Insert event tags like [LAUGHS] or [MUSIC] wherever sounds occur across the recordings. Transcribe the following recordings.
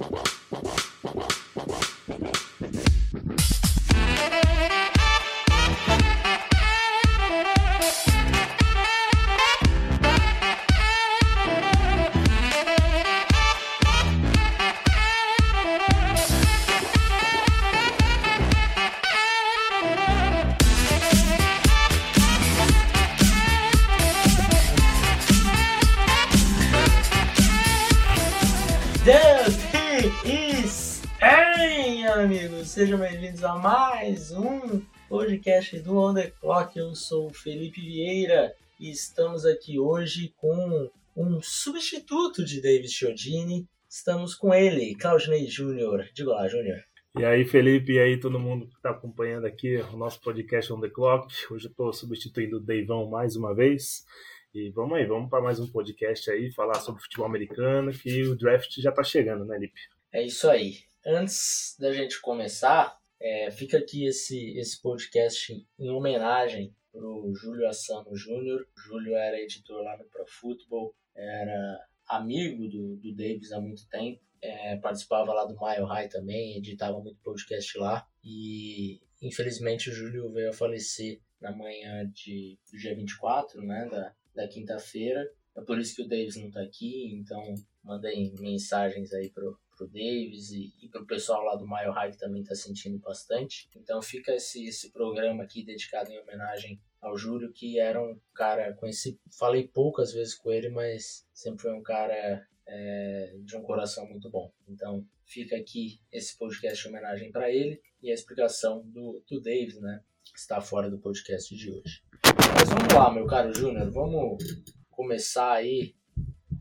Well. Podcast do On The Clock. Eu sou o Felipe Vieira e estamos aqui hoje com um substituto de David Chiodini. Estamos com ele, Claudinei Júnior. Diga lá, Júnior. E aí, Felipe, e aí todo mundo que está acompanhando aqui o nosso podcast On The Clock. Hoje eu estou substituindo o Deivão mais uma vez. E vamos aí, vamos para mais um podcast aí, falar sobre futebol americano, que o draft já está chegando, né, Lipe? É isso aí antes da gente começar, é, fica aqui esse, esse podcast em homenagem para o Júlio Assano Júnior. Júlio era editor lá no Pro Football, era amigo do, do Davis há muito tempo, é, participava lá do Mile High também, editava muito podcast lá. E infelizmente o Júlio veio a falecer na manhã de, do dia 24, né, da, da quinta-feira. É por isso que o Davis não está aqui, então mandei mensagens aí pro, pro Davis e, e pro pessoal lá do Mile High que também está sentindo bastante. Então fica esse, esse programa aqui dedicado em homenagem ao Júlio, que era um cara, conheci, falei poucas vezes com ele, mas sempre foi um cara é, de um coração muito bom. Então fica aqui esse podcast de homenagem para ele e a explicação do, do Davis, né? Que está fora do podcast de hoje. Mas vamos lá, meu caro Júnior, vamos começar aí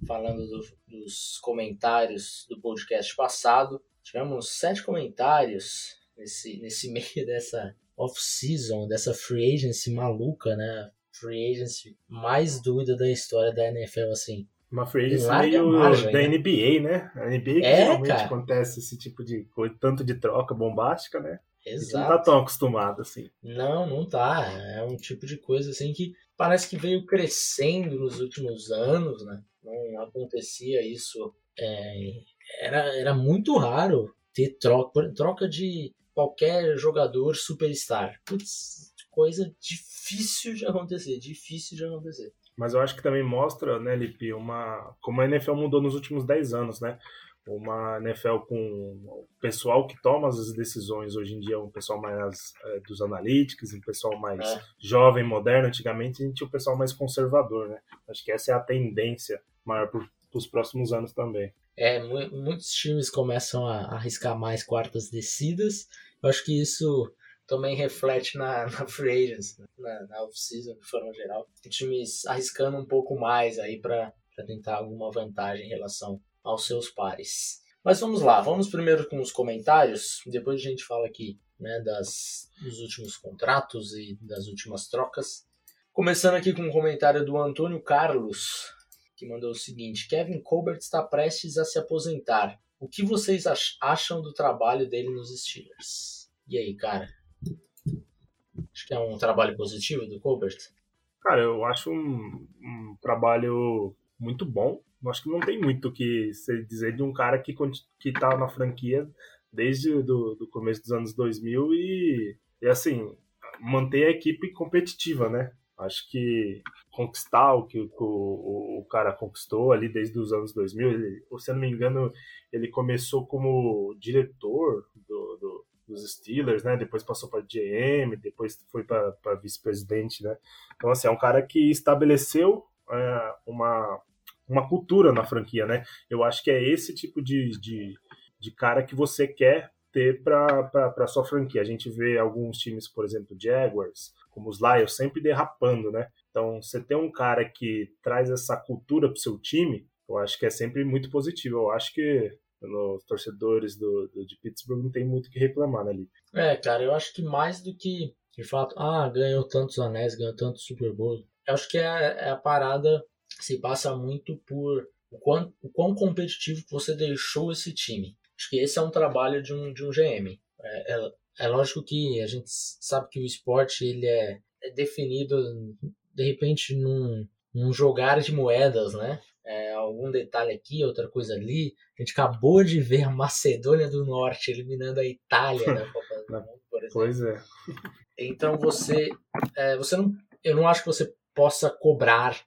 falando do, dos comentários do podcast passado. Tivemos sete comentários nesse, nesse [LAUGHS] meio dessa off-season, dessa free agency maluca, né? Free agency mais doida da história da NFL, assim. Uma free agency meio margem, da né? NBA, né? A NBA que é, realmente cara. acontece esse tipo de coisa, tanto de troca bombástica, né? Exato. não tá tão acostumado assim. Não, não tá. É um tipo de coisa assim que parece que veio crescendo nos últimos anos, né? Não acontecia isso. É, era, era muito raro ter troca, troca de qualquer jogador superstar. Putz, coisa difícil de acontecer, difícil de acontecer. Mas eu acho que também mostra, né, Lipe, uma, como a NFL mudou nos últimos 10 anos, né? Uma NFL com o pessoal que toma as decisões hoje em dia é um pessoal mais é, dos analíticos, um pessoal mais é. jovem, moderno. Antigamente a gente tinha um pessoal mais conservador, né? Acho que essa é a tendência maior para os próximos anos também. É, muitos times começam a arriscar mais quartas descidas. Eu acho que isso também reflete na, [LAUGHS] na free agents, né? na, na off-season de forma geral. Times arriscando um pouco mais aí para tentar alguma vantagem em relação aos seus pares. Mas vamos lá, vamos primeiro com os comentários, depois a gente fala aqui né, das, dos últimos contratos e das últimas trocas. Começando aqui com um comentário do Antônio Carlos, que mandou o seguinte: Kevin Colbert está prestes a se aposentar. O que vocês acham do trabalho dele nos Steelers? E aí, cara? Acho que é um trabalho positivo do Colbert? Cara, eu acho um, um trabalho muito bom acho que não tem muito o que se dizer de um cara que, que tá na franquia desde do, do começo dos anos 2000 e, e assim, manter a equipe competitiva, né? Acho que conquistar o que o, o, o, cara conquistou ali desde os anos 2000, ele, se eu não me engano, ele começou como diretor do, do, dos Steelers, né? Depois passou para GM, depois foi para vice-presidente, né? Então, assim, é um cara que estabeleceu é, uma, uma cultura na franquia, né? Eu acho que é esse tipo de, de, de cara que você quer ter para sua franquia. A gente vê alguns times, por exemplo, Jaguars, como os Lions, sempre derrapando, né? Então, você ter um cara que traz essa cultura para o seu time, eu acho que é sempre muito positivo. Eu acho que os torcedores do, do, de Pittsburgh não tem muito o que reclamar ali. Né, é, cara, eu acho que mais do que, de fato, ah, ganhou tantos anéis, ganhou tantos Super Bowl, eu acho que é, é a parada se passa muito por o quão, o quão competitivo você deixou esse time. Acho que esse é um trabalho de um, de um GM. É, é, é lógico que a gente sabe que o esporte ele é, é definido de repente num, num jogar de moedas, né? é, algum detalhe aqui, outra coisa ali. A gente acabou de ver a Macedônia do Norte eliminando a Itália da [LAUGHS] Copa do Mundo, por exemplo. Pois é. Então você, é, você não, eu não acho que você possa cobrar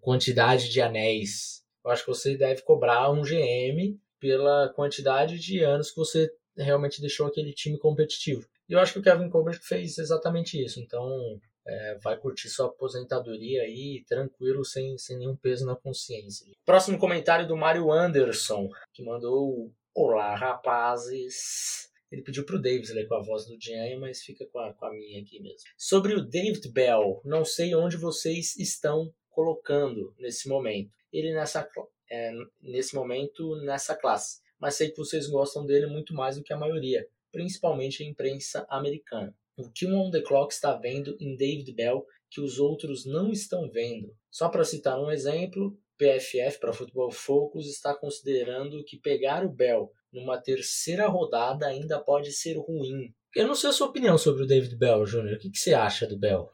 quantidade de anéis. Eu acho que você deve cobrar um GM pela quantidade de anos que você realmente deixou aquele time competitivo. E eu acho que o Kevin Colbert fez exatamente isso. Então, é, vai curtir sua aposentadoria aí tranquilo, sem, sem nenhum peso na consciência. Próximo comentário do Mário Anderson, que mandou: Olá, rapazes. Ele pediu pro Davis ler com a voz do Diane, mas fica com a, com a minha aqui mesmo. Sobre o David Bell, não sei onde vocês estão colocando nesse momento. Ele nessa, é, nesse momento nessa classe. Mas sei que vocês gostam dele muito mais do que a maioria, principalmente a imprensa americana. O que um on the clock está vendo em David Bell que os outros não estão vendo? Só para citar um exemplo, PFF para Futebol Focus está considerando que pegar o Bell numa terceira rodada ainda pode ser ruim. Eu não sei a sua opinião sobre o David Bell, Júnior. O que, que, você acha do Bell?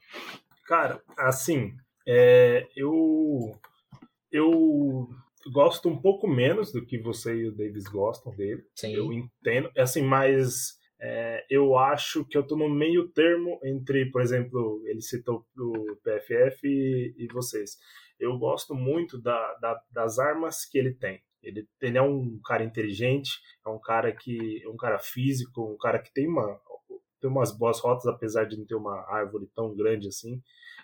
Cara, assim, é, eu eu gosto um pouco menos do que você e o Davis gostam dele. Sim. Eu entendo, assim, mas é, eu acho que eu estou no meio termo entre, por exemplo, ele citou o PFF e, e vocês. Eu gosto muito da, da, das armas que ele tem. Ele, ele é um cara inteligente, é um cara que é um cara físico, um cara que tem uma tem umas boas rotas, apesar de não ter uma árvore tão grande assim.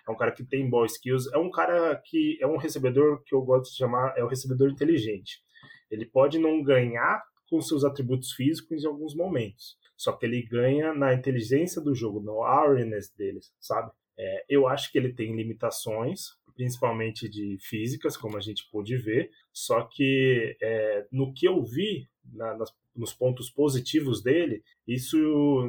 É um cara que tem boas skills. É um cara que é um recebedor que eu gosto de chamar é o um recebedor inteligente. Ele pode não ganhar com seus atributos físicos em alguns momentos, só que ele ganha na inteligência do jogo, no awareness dele, sabe? É, eu acho que ele tem limitações, principalmente de físicas, como a gente pôde ver, só que é, no que eu vi, na, nas, nos pontos positivos dele, isso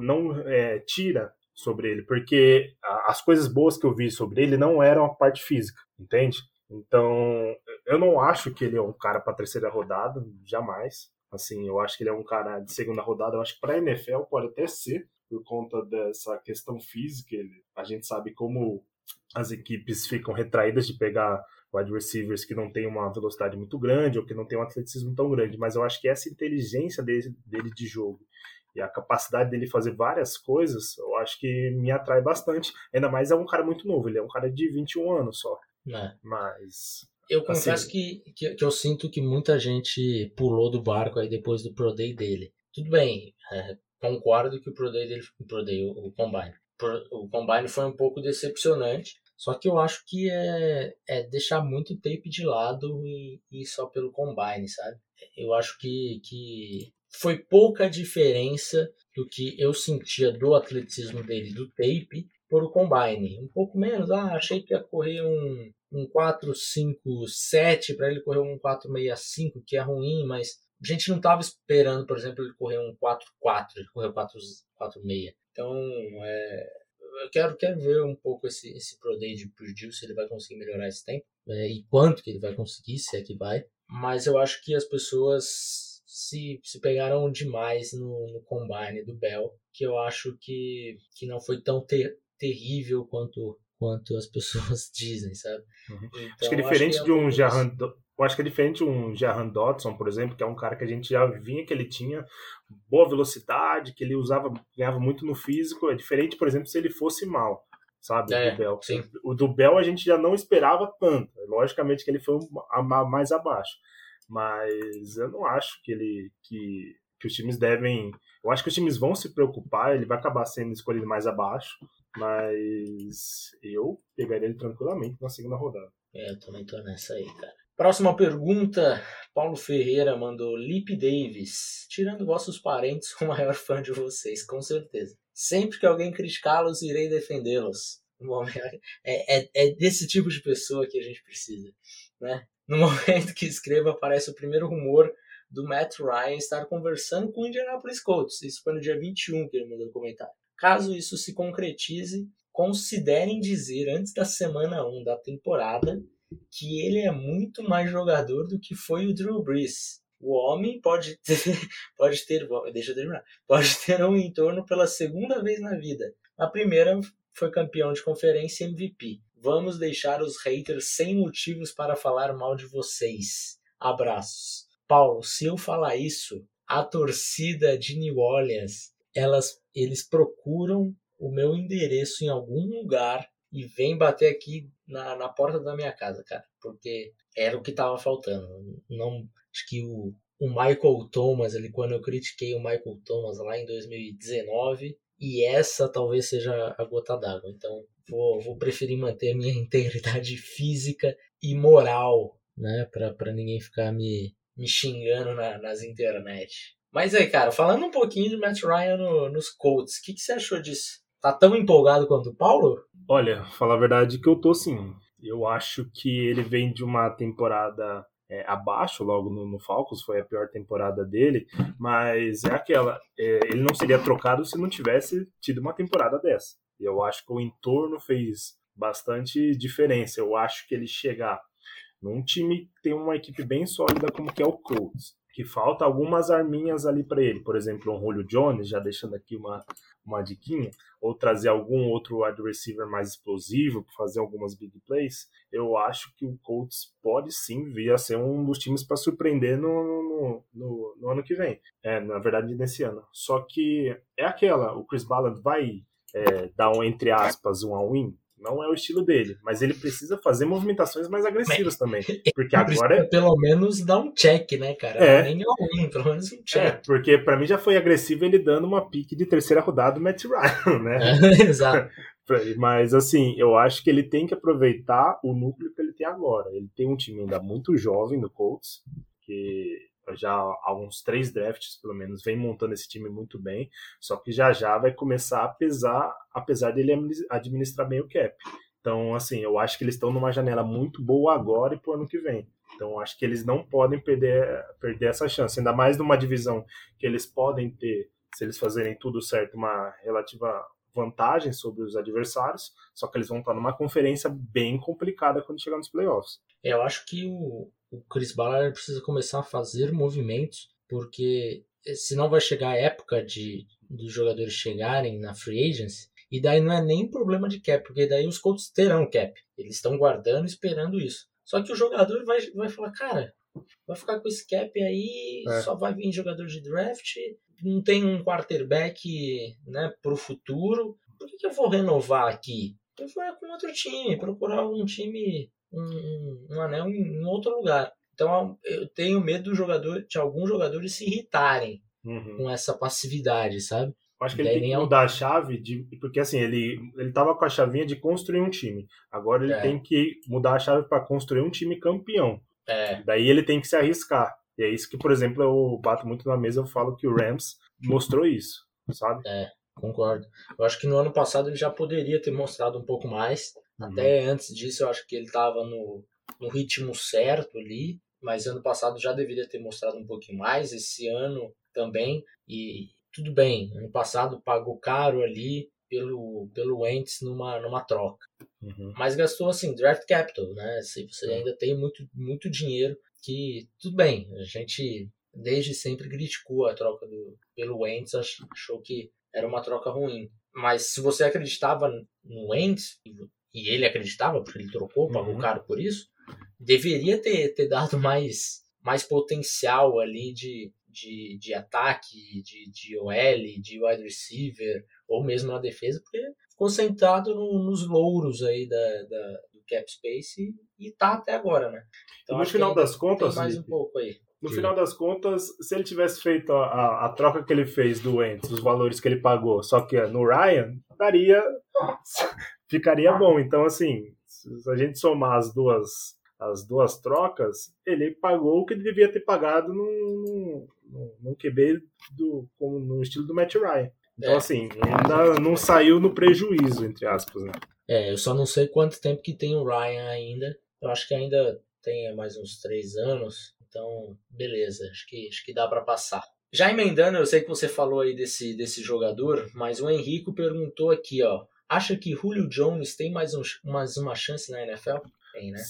não é, tira sobre ele, porque as coisas boas que eu vi sobre ele não eram a parte física, entende? Então, eu não acho que ele é um cara para terceira rodada, jamais. Assim, eu acho que ele é um cara de segunda rodada. Eu acho que para NFL pode até ser, por conta dessa questão física. Ele, a gente sabe como as equipes ficam retraídas de pegar wide receivers que não tem uma velocidade muito grande ou que não tem um atleticismo tão grande. Mas eu acho que essa inteligência dele, dele de jogo e a capacidade dele fazer várias coisas, eu acho que me atrai bastante. Ainda mais é um cara muito novo, ele é um cara de 21 anos só. É. Mas eu confesso assim, que, que, que, eu sinto que muita gente pulou do barco aí depois do Pro Day dele. Tudo bem, é, concordo que o Pro Day dele, o Pro Day, o, o Combine, o Combine foi um pouco decepcionante, só que eu acho que é, é deixar muito tape de lado e, e só pelo Combine, sabe? Eu acho que, que foi pouca diferença do que eu sentia do atleticismo dele do tape por o Combine. Um pouco menos, ah, achei que ia correr um um 457 para ele correr um 465, que é ruim, mas a gente não estava esperando, por exemplo, ele correr um 44, ele correu 446. Então, é, eu quero, quero ver um pouco esse, esse Pro Day de Purdue, se ele vai conseguir melhorar esse tempo, é, e quanto que ele vai conseguir, se é que vai. Mas eu acho que as pessoas se, se pegaram demais no, no combine do Bell, que eu acho que, que não foi tão ter, terrível quanto quanto as pessoas [LAUGHS] dizem, sabe? Uhum. Então, acho que é diferente que é de um Jahan, eu acho que é diferente um Jahan Dodson, por exemplo, que é um cara que a gente já vinha que ele tinha boa velocidade, que ele usava, ganhava muito no físico. É diferente, por exemplo, se ele fosse mal, sabe? É, do Bell. Sim. O do Bell a gente já não esperava tanto. Logicamente que ele foi mais abaixo. Mas eu não acho que ele que, que os times devem. Eu acho que os times vão se preocupar, ele vai acabar sendo escolhido mais abaixo. Mas eu pegaria ele tranquilamente na segunda rodada. É, eu também tô nessa aí, cara. Próxima pergunta, Paulo Ferreira mandou Lip Davis. Tirando vossos parentes, [LAUGHS] o maior fã de vocês, com certeza. Sempre que alguém criticá-los, irei defendê-los. É, é, é desse tipo de pessoa que a gente precisa. Né? No [LAUGHS] momento que escreva, aparece o primeiro rumor do Matt Ryan estar conversando com o Indianapolis Colts. Isso foi no dia 21 que ele mandou o comentário. Caso isso se concretize, considerem dizer antes da semana 1 da temporada que ele é muito mais jogador do que foi o Drew Brees. O homem pode ter, [LAUGHS] pode ter, deixa eu terminar, pode ter um entorno pela segunda vez na vida. A primeira foi campeão de conferência MVP. Vamos deixar os haters sem motivos para falar mal de vocês. Abraços. Paulo, se eu falar isso, a torcida de New Orleans, elas, eles procuram o meu endereço em algum lugar e vem bater aqui na, na porta da minha casa, cara, porque era o que tava faltando. Não, acho que o, o Michael Thomas, ali, quando eu critiquei o Michael Thomas lá em 2019, e essa talvez seja a gota d'água. Então, vou, vou preferir manter a minha [LAUGHS] integridade física e moral, né, para ninguém ficar me, me xingando na, nas internet. Mas aí, cara, falando um pouquinho de Matt Ryan no, nos Colts, o que, que você achou disso? Tá tão empolgado quanto o Paulo? Olha, falar a verdade que eu tô sim. Eu acho que ele vem de uma temporada é, abaixo logo no, no, Falcons, foi a pior temporada dele, mas é aquela, é, ele não seria trocado se não tivesse tido uma temporada dessa. E eu acho que o entorno fez bastante diferença. Eu acho que ele chegar num time que tem uma equipe bem sólida como que é o Colts, que falta algumas arminhas ali para ele, por exemplo, um Julio Jones, já deixando aqui uma, uma diquinha, ou trazer algum outro wide receiver mais explosivo para fazer algumas big plays, eu acho que o Colts pode sim vir a ser um dos times para surpreender no, no, no, no, ano que vem. É, na verdade, nesse ano. Só que é aquela, o Chris Ballard vai é, dar um, entre aspas, um all-in, não é o estilo dele, mas ele precisa fazer movimentações mais agressivas também. [LAUGHS] Porque agora. É pelo menos dar um check, né, cara? É. Nem all pelo menos um check. É, porque para mim já foi agressivo ele dando uma pique de terceira rodada do Matt Ryan, né? [LAUGHS] É, exato. [LAUGHS] Mas assim, eu acho que ele tem que aproveitar o núcleo que ele tem agora. Ele tem um time ainda muito jovem no Colts, que já há uns três drafts, pelo menos, vem montando esse time muito bem, só que já já vai começar a pesar, apesar dele administrar bem o cap. Então, assim, eu acho que eles estão numa janela muito boa agora e pro ano que vem. Então, acho que eles não podem perder, perder essa chance, ainda mais numa divisão que eles podem ter, se eles fazerem tudo certo, uma relativa vantagem sobre os adversários, só que eles vão estar numa conferência bem complicada quando chegar nos playoffs. Eu acho que o, o Chris Ballard precisa começar a fazer movimentos, porque senão vai chegar a época de dos jogadores chegarem na free agency, e daí não é nem problema de cap, porque daí os Colts terão cap. Eles estão guardando, esperando isso. Só que o jogador vai, vai falar, cara, vai ficar com esse cap aí, é. só vai vir jogador de draft, não tem um quarterback né, para o futuro. Por que, que eu vou renovar aqui? Eu vou com outro time, procurar um time um, um anel em, em, outro lugar. Então eu tenho medo do jogador, de alguns jogadores se irritarem uhum. com essa passividade, sabe? Eu acho que ele tem que é mudar a chave, de, porque assim, ele, ele tava com a chavinha de construir um time. Agora ele é. tem que mudar a chave para construir um time campeão. É. Daí ele tem que se arriscar. E é isso que, por exemplo, eu bato muito na mesa, eu falo que o Rams mostrou isso, sabe? É, concordo. Eu acho que no ano passado ele já poderia ter mostrado um pouco mais, Uhum. Até antes disso, eu acho que ele estava no, no ritmo certo ali, mas ano passado já deveria ter mostrado um pouquinho mais, esse ano também. E tudo bem, ano passado pagou caro ali pelo, pelo Wentz numa, numa troca. Uhum. Mas gastou assim, draft capital, né? Se você ainda tem muito, muito dinheiro, que tudo bem, a gente desde sempre criticou a troca do, pelo Wentz, achou que era uma troca ruim. Mas se você acreditava no Wentz, e ele acreditava, porque ele trocou, pagou uhum. caro por isso, deveria ter, ter dado mais, mais potencial ali de, de, de ataque, de, de OL, de wide receiver, ou mesmo na defesa, porque ficou sentado no, nos louros aí da, da, do cap space e, tá até agora, né? Então, no final das contas, mais um pouco aí. No final das contas, se ele tivesse feito a, a, a troca que ele fez do Wentz, os valores que ele pagou, só que no Ryan, daria [LAUGHS] ficaria bom. Então, assim, se a gente somar as duas, as duas trocas, ele pagou o que ele devia ter pagado no, no, no QB do, como no estilo do Matt Ryan. Então, é. assim, ainda não saiu no prejuízo, entre aspas, né? É, eu só não sei quanto tempo que tem o Ryan ainda. Eu acho que ainda tem mais uns três anos. Então, beleza, acho que, acho que dá para passar. Já emendando, eu sei que você falou aí desse, desse jogador, mas o Henrico perguntou aqui, ó. Acha que Julio Jones tem mais, um, mais uma chance na NFL? Tem, né?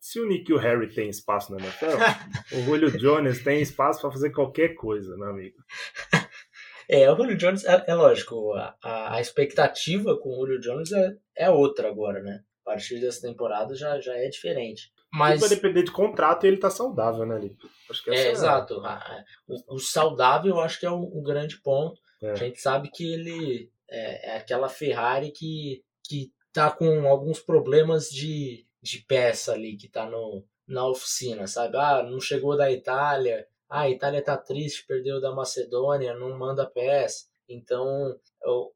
Se o Nick e o Harry têm espaço na NFL, o Julio [LAUGHS] Jones tem espaço para fazer qualquer coisa, meu amigo. [LAUGHS] É, o Julio Jones, é, é lógico, a, a, expectativa com o Julio Jones é, é outra agora, né? A partir dessa temporada já, já é diferente. Mas vai depender de contrato e ele tá saudável, né, Lipe? é, é exato. O, o, saudável eu acho que é o, o grande ponto. É. A gente sabe que ele é, é, aquela Ferrari que, que tá com alguns problemas de, de peça ali, que tá no, na oficina, sabe? Ah, não chegou da Itália. Ah, a Itália tá triste, perdeu da Macedônia, não manda peça. Então, o,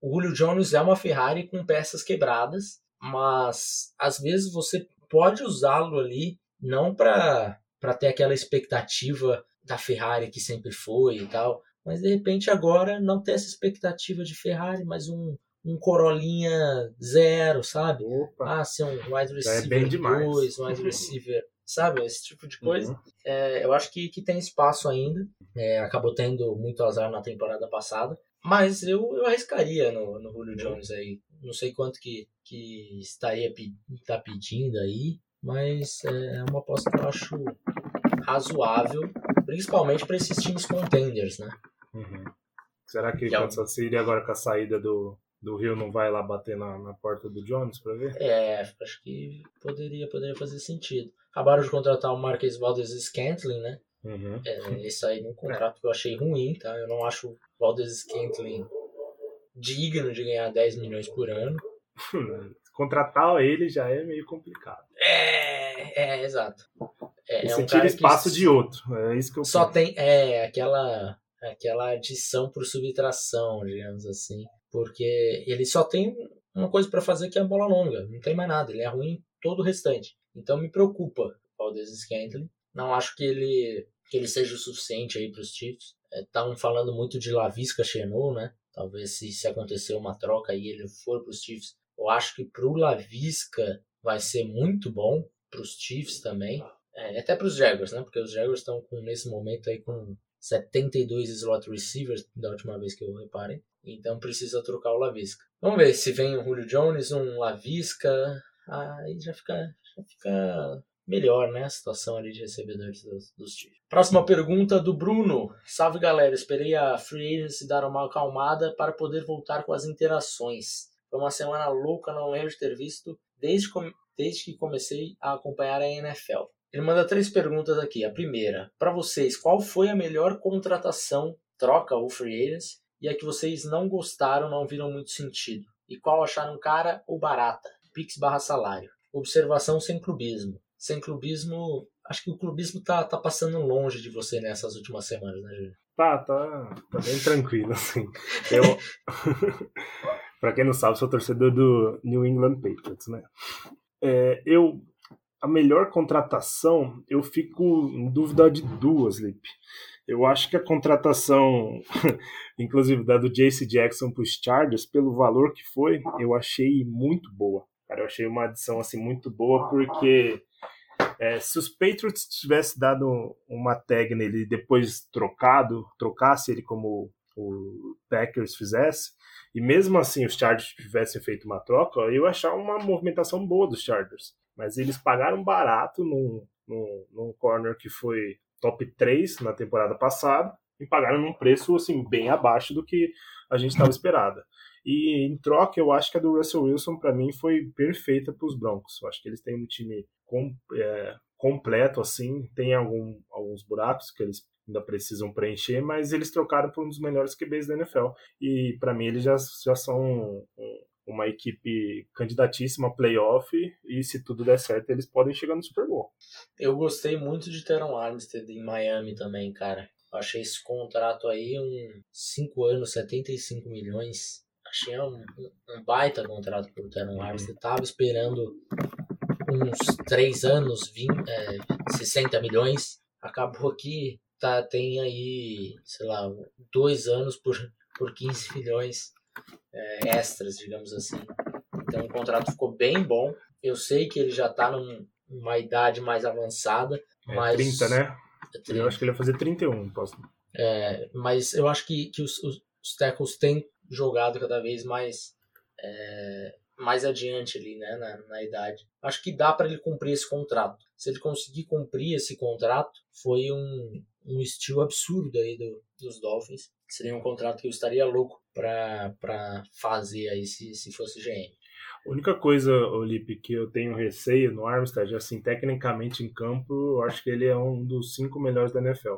o, Julio Jones é uma Ferrari com peças quebradas, mas às vezes você pode usá-lo ali não para ter aquela expectativa da Ferrari que sempre foi e tal, mas de repente agora não ter essa expectativa de Ferrari, mas um, um Corolinha zero, sabe? Opa, ah, ser um wide é receiver 2, um wide receiver, sabe? Esse tipo de coisa. Uhum. É, eu acho que, que tem espaço ainda. É, acabou tendo muito azar na temporada passada. Mas eu, eu arriscaria no, no Julio Jones aí. Não sei quanto que, que estaria tá pedindo aí, mas é, é uma aposta que eu acho razoável, principalmente para esses times contenders, né? Uhum. Será que, que é Kansas City agora com a saída do, do Rio não vai lá bater na, na porta do Jones para ver? É, acho que poderia, poderia fazer sentido. Acabaram de contratar o Marques Valdez Scantling, né? Uhum. É, esse aí num contrato que eu achei ruim, tá? Eu não acho o Valdez Scantling digno de ganhar 10 milhões por ano. [LAUGHS] Contratar ele já é meio complicado. É, é exato. É, Você é um tira espaço de outro. É isso que eu Só penso. tem é, aquela, aquela adição por subtração, digamos assim. Porque ele só tem uma coisa para fazer que é a bola longa. Não tem mais nada. Ele é ruim todo o restante. Então me preocupa o Valdez Scantling. Não acho que ele que ele seja o suficiente aí para os Chiefs. Estavam é, falando muito de Lavisca Chenou, né? Talvez se, se acontecer uma troca e ele for para os Chiefs, eu acho que para o Lavisca vai ser muito bom para os Chiefs também. É, até para os Jaguars, né? Porque os Jaguars estão nesse momento aí com 72 slot receivers da última vez que eu reparei. Então precisa trocar o Lavisca. Vamos ver se vem o Julio Jones, um Lavisca. Aí já fica, já fica melhor, né? A situação ali de recebedores dos, dos times. Próxima pergunta do Bruno. Salve galera, esperei a Free Agency dar uma acalmada para poder voltar com as interações. Foi uma semana louca, não lembro de ter visto desde, desde que comecei a acompanhar a NFL. Ele manda três perguntas aqui. A primeira, para vocês, qual foi a melhor contratação, troca ou free agency, e a que vocês não gostaram, não viram muito sentido? E qual acharam cara ou barata? Pix barra salário. Observação sem clubismo sem clubismo, acho que o clubismo tá, tá passando longe de você nessas últimas semanas, né, Júlio? Tá, tá, tá bem tranquilo, assim. Eu, [LAUGHS] pra quem não sabe, sou torcedor do New England Patriots, né? É, eu, a melhor contratação, eu fico em dúvida de duas, Lipe. Eu acho que a contratação, [LAUGHS] inclusive da do JC Jackson para os Chargers, pelo valor que foi, eu achei muito boa. Cara, eu achei uma adição assim muito boa porque é, se os Patriots tivessem dado uma tag nele e depois trocado, trocasse ele como o Packers fizesse, e mesmo assim os Chargers tivessem feito uma troca, eu ia achar uma movimentação boa dos Chargers. Mas eles pagaram barato num, num, num corner que foi top 3 na temporada passada e pagaram num preço assim bem abaixo do que a gente estava esperada. E em troca, eu acho que a do Russell Wilson, para mim, foi perfeita para os Broncos. Eu acho que eles têm um time com, é, completo, assim. Tem algum, alguns buracos que eles ainda precisam preencher, mas eles trocaram por um dos melhores QBs da NFL. E para mim, eles já, já são um, uma equipe candidatíssima a playoff. E se tudo der certo, eles podem chegar no Super Bowl. Eu gostei muito de Teron Armstead em Miami também, cara. Achei esse contrato aí um 5 anos, 75 milhões Achei um, um baita contrato pro Teron Armstead. Tava esperando uns 3 anos, 20, é, 60 milhões. Acabou que tá, tem aí, sei lá, 2 anos por, por 15 milhões é, extras, digamos assim. Então o contrato ficou bem bom. Eu sei que ele já tá num, numa idade mais avançada. É, mas... 30, né? É 30. Eu acho que ele vai fazer 31, posso. É, mas eu acho que, que os, os, os tackles têm jogado cada vez mais é, mais adiante ali, né, na, na idade. Acho que dá para ele cumprir esse contrato. Se ele conseguir cumprir esse contrato, foi um, um estilo absurdo aí do, dos Dolphins. Seria um contrato que eu estaria louco para fazer aí se, se fosse GM. A única coisa, Olipe, que eu tenho receio no Armstead, assim, tecnicamente em campo, eu acho que ele é um dos cinco melhores da NFL.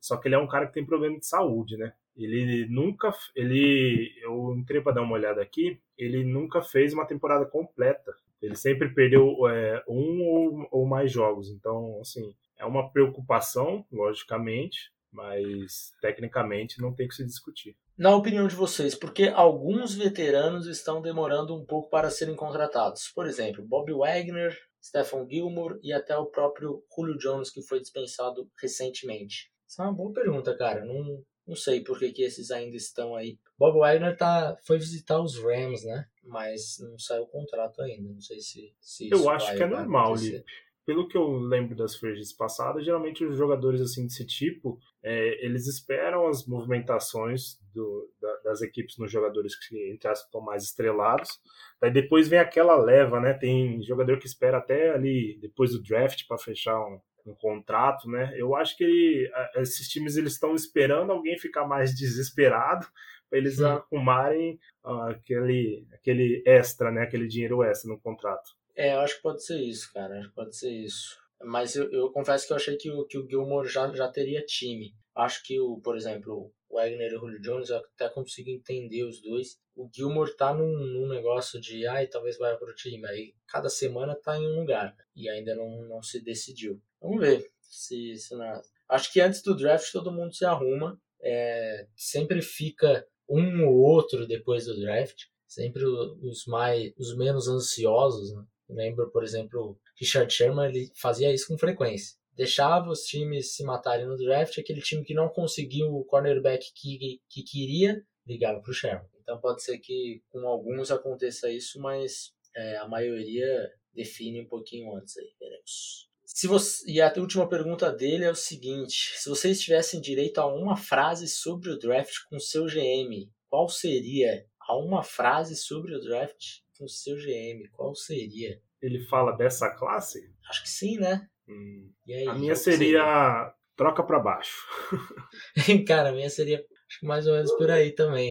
Só que ele é um cara que tem problema de saúde, né? Ele nunca, ele, eu entrei para dar uma olhada aqui, ele nunca fez uma temporada completa. Ele sempre perdeu é, um ou, ou mais jogos. Então, assim, é uma preocupação, logicamente, mas tecnicamente não tem que se discutir. Na opinião de vocês, por que alguns veteranos estão demorando um pouco para serem contratados? Por exemplo, Bob Wagner, Stephen Gilmore e até o próprio Julio Jones, que foi dispensado recentemente. Essa é uma boa pergunta, cara. Não, não sei por que, que esses ainda estão aí. Bob Wagner tá, foi visitar os Rams, né? Mas não saiu o contrato ainda. Não sei se. se Eu acho que é normal, Lipe pelo que eu lembro das frentes passadas, geralmente os jogadores assim desse tipo, é, eles esperam as movimentações do, da, das equipes nos jogadores que entre aspas, estão mais estrelados. Daí depois vem aquela leva, né? Tem jogador que espera até ali depois do draft para fechar um, um, contrato, né? Eu acho que ele, esses times eles estão esperando alguém ficar mais desesperado para eles Sim. arrumarem uh, aquele, aquele extra, né? Aquele dinheiro extra no contrato. É, eu acho que pode ser isso, cara. Acho que pode ser isso. Mas eu, eu confesso que eu achei que o, que o Gilmore já, já teria time. Acho que, o, por exemplo, o Wagner e o Julio Jones, eu até consigo entender os dois. O Gilmore tá num, num negócio de, ai, talvez vá pro time. Aí cada semana tá em um lugar. E ainda não, não se decidiu. Vamos ver se, se nada. Acho que antes do draft todo mundo se arruma. É, sempre fica um ou outro depois do draft. Sempre os mais os menos ansiosos, né? lembro, por exemplo, Richard Sherman ele fazia isso com frequência. Deixava os times se matarem no draft, aquele time que não conseguiu o cornerback que, que queria, ligava para o Sherman. Então pode ser que com alguns aconteça isso, mas é, a maioria define um pouquinho antes aí, veremos. Se você, e a última pergunta dele é o seguinte: se vocês tivessem direito a uma frase sobre o draft com seu GM, qual seria a uma frase sobre o draft com o seu GM, qual seria? Ele fala dessa classe? Acho que sim, né? Hum. Aí, a minha seria, seria, troca para baixo. [LAUGHS] Cara, a minha seria acho que mais ou menos por aí também.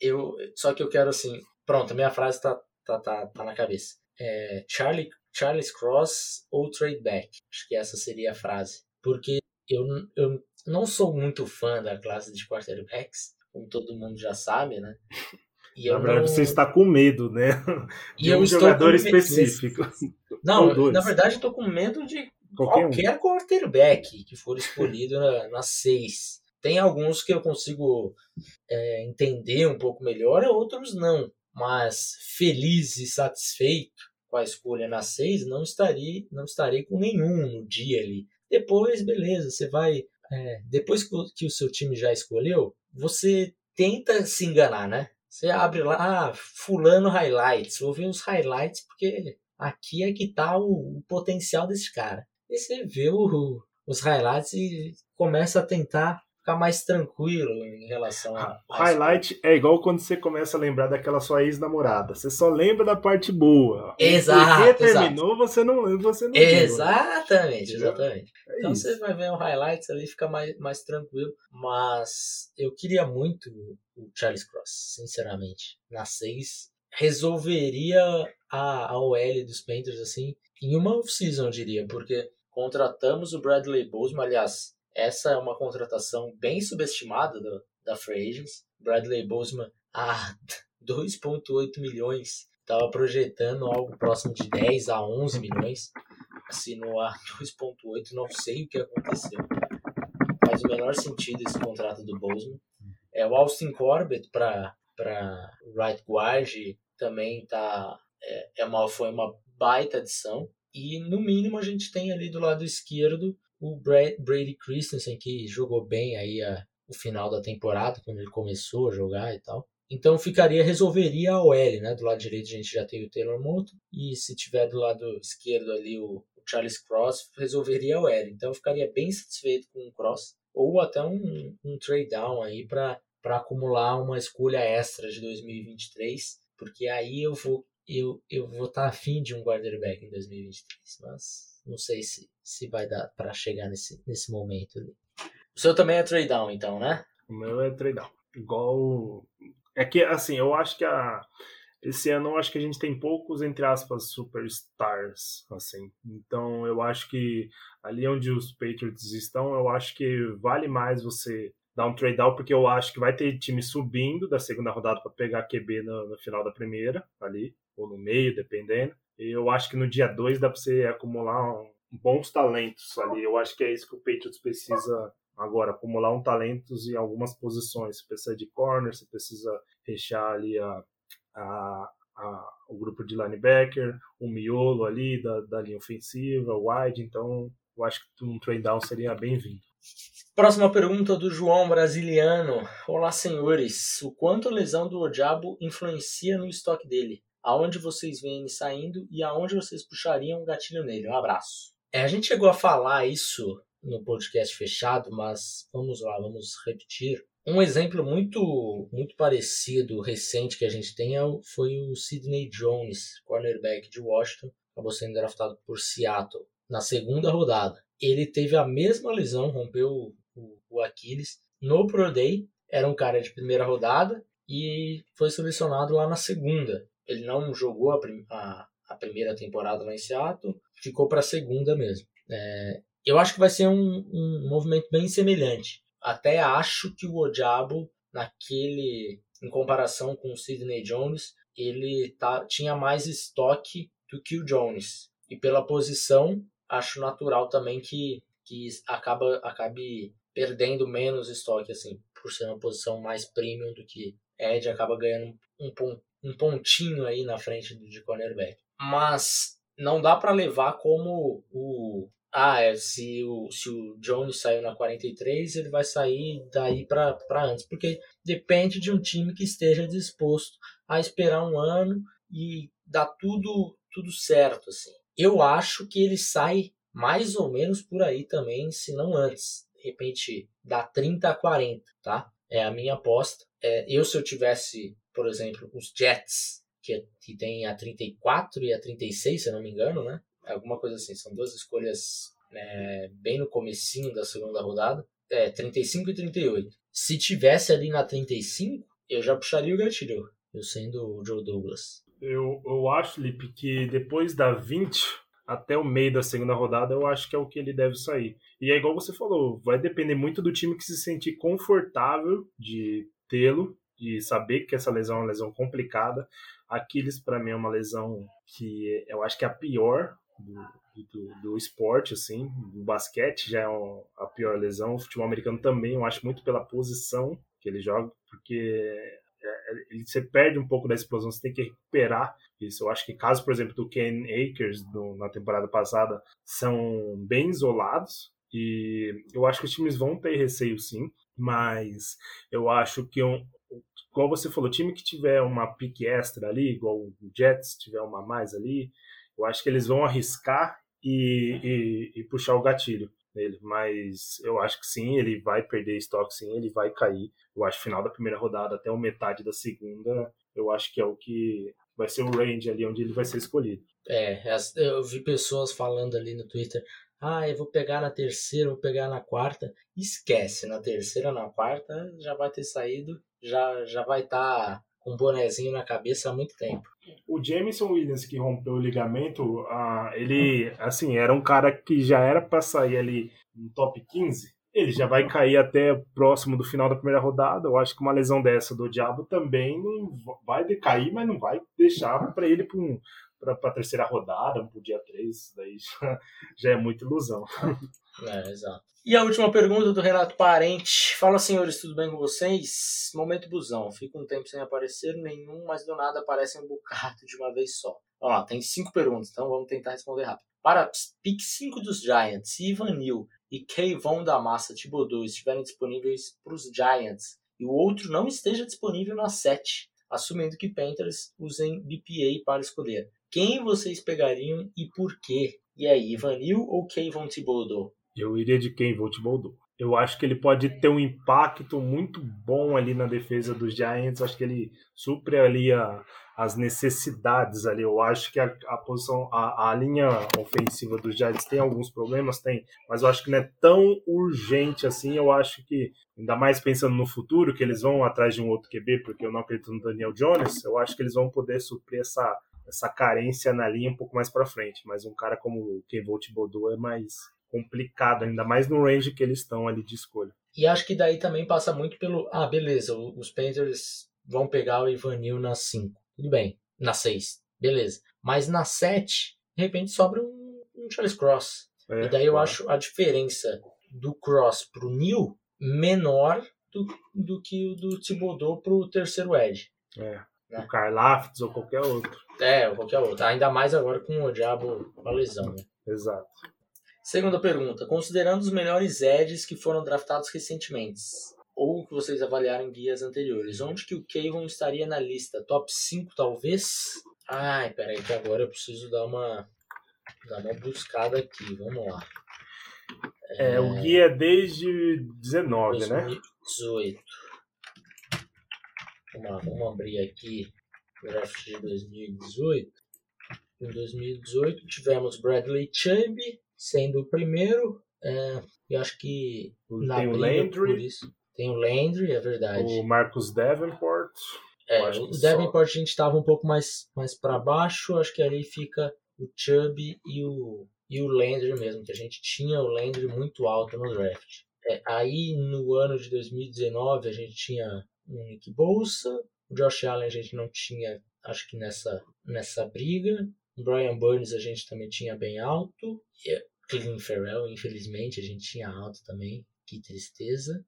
Eu, só que eu quero assim, pronto, a minha frase tá, tá, tá, tá na cabeça. É, Charlie, Charles Cross ou trade back. Acho que essa seria a frase. Porque eu, eu não sou muito fã da classe de quarterbacks, como todo mundo já sabe, né? E na verdade, não... você está com medo, né? De um jogador específico. Não, na verdade, estou com medo de qualquer, qualquer um. quarterback que for escolhido na, na seis. Tem alguns que eu consigo é, entender um pouco melhor, outros não. Mas feliz e satisfeito com a escolha na seis, não estarei, não estarei com nenhum no dia ali. Depois, beleza, você vai. É, depois que o seu time já escolheu, você tenta se enganar, né? Você abre lá, ah, fulano highlights, vou ver os highlights porque aqui é que tá o, o potencial desse cara. E você vê o, os highlights e começa a tentar ficar mais tranquilo em relação a. O highlight é igual quando você começa a lembrar daquela sua ex-namorada. Você só lembra da parte boa. Exato. Porque terminou, exato. você não você não Exatamente, viu, exatamente. É então isso. você vai ver o highlights ali, fica mais, mais tranquilo. Mas eu queria muito o Charles Cross, sinceramente. Na 6, resolveria a, a OL dos Panthers assim em uma off-season, eu diria, porque contratamos o Bradley Bozeman, aliás, essa é uma contratação bem subestimada do, da Free Agents. Bradley Bozeman a 2,8 milhões. Estava projetando algo próximo de 10 a 11 milhões. Assinou a 2,8. Não sei o que aconteceu. Faz o menor sentido esse contrato do Bozeman. É, o Austin Corbett para right guard também tá, é, é uma, foi uma baita adição. E no mínimo a gente tem ali do lado esquerdo o Brady Christensen, que jogou bem aí a, o final da temporada, quando ele começou a jogar e tal. Então ficaria, resolveria a OL, né? Do lado direito a gente já tem o Taylor Moto, e se tiver do lado esquerdo ali o, o Charles Cross, resolveria a OL. Então ficaria bem satisfeito com o Cross, ou até um, um trade down aí para acumular uma escolha extra de 2023, porque aí eu vou eu, eu vou estar tá afim de um quarterback em 2023, mas não sei se, se vai dar para chegar nesse, nesse momento ali. O seu também é trade down, então, né? O meu é trade down. Igual. É que, assim, eu acho que a, esse ano eu acho que a gente tem poucos, entre aspas, superstars, assim. Então eu acho que ali onde os Patriots estão, eu acho que vale mais você dar um trade down, porque eu acho que vai ter time subindo da segunda rodada para pegar QB no, no, final da primeira, ali, ou no meio, dependendo. E eu acho que no dia 2 dá para você acumular um, bons talentos ali. Eu acho que é isso que o Patriots precisa agora, acumular um talentos em algumas posições. Você precisa de corner, você precisa rechear ali a, a, a, o grupo de linebacker, o miolo ali da, da linha ofensiva, wide, então eu acho que um trade down seria bem-vindo. Próxima pergunta do João Brasiliano. Olá, senhores. O quanto a lesão do Odiabo influencia no estoque dele? Aonde vocês veem ele saindo e aonde vocês puxariam o gatilho nele? Um abraço. É, a gente chegou a falar isso no podcast fechado, mas vamos lá, vamos repetir. Um exemplo muito muito parecido, recente que a gente tem é foi o Sidney Jones, cornerback de Washington, acabou sendo draftado por Seattle na segunda rodada. Ele teve a mesma lesão, rompeu o, o Aquiles no Pro Day, era um cara de primeira rodada e foi selecionado lá na segunda. Ele não jogou a, a, a primeira temporada lá em Seattle, ficou para a segunda mesmo. É, eu acho que vai ser um, um movimento bem semelhante. Até acho que o Odiabo, naquele, em comparação com o Sidney Jones, ele tá, tinha mais estoque do que o Jones. E pela posição, acho natural também que, que acaba, acabe perdendo menos estoque, assim, por ser uma posição mais premium do que Ed, acaba ganhando um, um pontinho aí na frente de cornerback. Mas não dá para levar como o ah, é, se o, se o Jones saiu na 43, ele vai sair daí para antes. Porque depende de um time que esteja disposto a esperar um ano e dar tudo, tudo certo. Assim. Eu acho que ele sai mais ou menos por aí também, se não antes. De repente, dá 30 a 40, tá? É a minha aposta. É, eu, se eu tivesse, por exemplo, os Jets, que, que tem a 34 e a 36, se eu não me engano, né? alguma coisa assim. São duas escolhas né, bem no comecinho da segunda rodada. É, 35 e 38. Se tivesse ali na 35, eu já puxaria o gatilho, eu sendo o Joe Douglas. Eu, eu acho, Lipe, que depois da 20 até o meio da segunda rodada, eu acho que é o que ele deve sair. E é igual você falou, vai depender muito do time que se sentir confortável de tê-lo, de saber que essa lesão é uma lesão complicada. Aquiles, para mim, é uma lesão que eu acho que é a pior do, do, do, esporte, assim, do basquete já é a pior lesão, o futebol americano também, eu acho muito pela posição que ele joga, porque ele, você perde um pouco da explosão, você tem que recuperar isso. Eu acho que casos, por exemplo, do Ken Akers do, na temporada passada são bem isolados, e eu acho que os times vão ter receio sim, mas eu acho que um, igual você falou, time que tiver uma pique extra ali, igual o Jets tiver uma mais ali, eu acho que eles vão arriscar e, e, e, puxar o gatilho nele. Mas eu acho que sim, ele vai perder estoque, sim, ele vai cair. Eu acho final da primeira rodada até o metade da segunda, eu acho que é o que vai ser o range ali onde ele vai ser escolhido. É, eu vi pessoas falando ali no Twitter. Ah, eu vou pegar na terceira, vou pegar na quarta. Esquece, na terceira, na quarta já vai ter saído, já, já vai estar tá um bonezinho na cabeça há muito tempo. O Jameson Williams que rompeu o ligamento, ah, ele assim, era um cara que já era para sair ali no top 15. Ele já vai cair até próximo do final da primeira rodada. Eu acho que uma lesão dessa do Diabo também não vai decair, mas não vai deixar para ele para um, a terceira rodada, para o dia 3. Daí já, já é muita ilusão. [LAUGHS] É, exato. E a última pergunta do Renato Parente. Fala, senhores, tudo bem com vocês? Momento busão. Fica um tempo sem aparecer nenhum, mas do nada aparece um bocado de uma vez só. Vamos lá, tem cinco perguntas, então vamos tentar responder rápido. Para pick 5 dos Giants, Ivan Neal e Kayvon da Massa Thibodeau estiverem disponíveis para os Giants e o outro não esteja disponível na 7, assumindo que Panthers usem BPA para escolher, quem vocês pegariam e por quê? E aí, Ivan Neal ou Kayvon Thibodeau? Eu iria de? Vou te Boldo. Eu acho que ele pode ter um impacto muito bom ali na defesa dos Giants. Acho que ele supre ali a, as necessidades ali. Eu acho que a, a posição, a, a, linha ofensiva dos Giants tem alguns problemas, tem, mas eu acho que não é tão urgente assim. Eu acho que, ainda mais pensando no futuro, que eles vão atrás de um outro QB, porque eu não acredito no Daniel Jones, eu acho que eles vão poder suprir essa, essa carência na linha um pouco mais para frente. Mas um cara como o Kevin Thibodeau é mais complicado, ainda mais no range que eles estão ali de escolha. E acho que daí também passa muito pelo. Ah, beleza, os Panthers vão pegar o Ivanil na 5. Tudo bem. Na 6. Beleza. Mas na 7, de repente sobra um, um Charles Cross. É, e daí eu acho a diferença do Cross pro Neil menor do, do que o do Thibodeau pro terceiro Edge. É. Né? O Karlaftis ou qualquer outro. É, ou qualquer outro. Ainda mais agora com o Diabo com a lesão, né? Exato. Segunda pergunta. Considerando os melhores edges que foram draftados recentemente, ou que vocês avaliaram em guias anteriores, onde que o Kayvon estaria na lista? Top 5, talvez? Ai, peraí, que agora eu preciso dar uma, dar uma buscada aqui. Vamos lá. É, é o guia é desde 19, 2018. né? 2018. Vamos lá, vamos abrir aqui o draft de 2018. Em 2018 tivemos Bradley Chubb sendo o primeiro. É, eu acho que na tem o Landry. por isso. Tem o Landry, é verdade. O Marcus Davenport. É, o Davenport só. a gente estava um pouco mais, mais para baixo, acho que ali fica o Chubb e o, e o Landry mesmo, que a gente tinha o Landry muito alto no draft. É, aí no ano de 2019 a gente tinha o Nick Bolsa, o Josh Allen a gente não tinha, acho que nessa, nessa briga. Brian Burns a gente também tinha bem alto. E Cleveland Farrell, infelizmente, a gente tinha alto também. Que tristeza.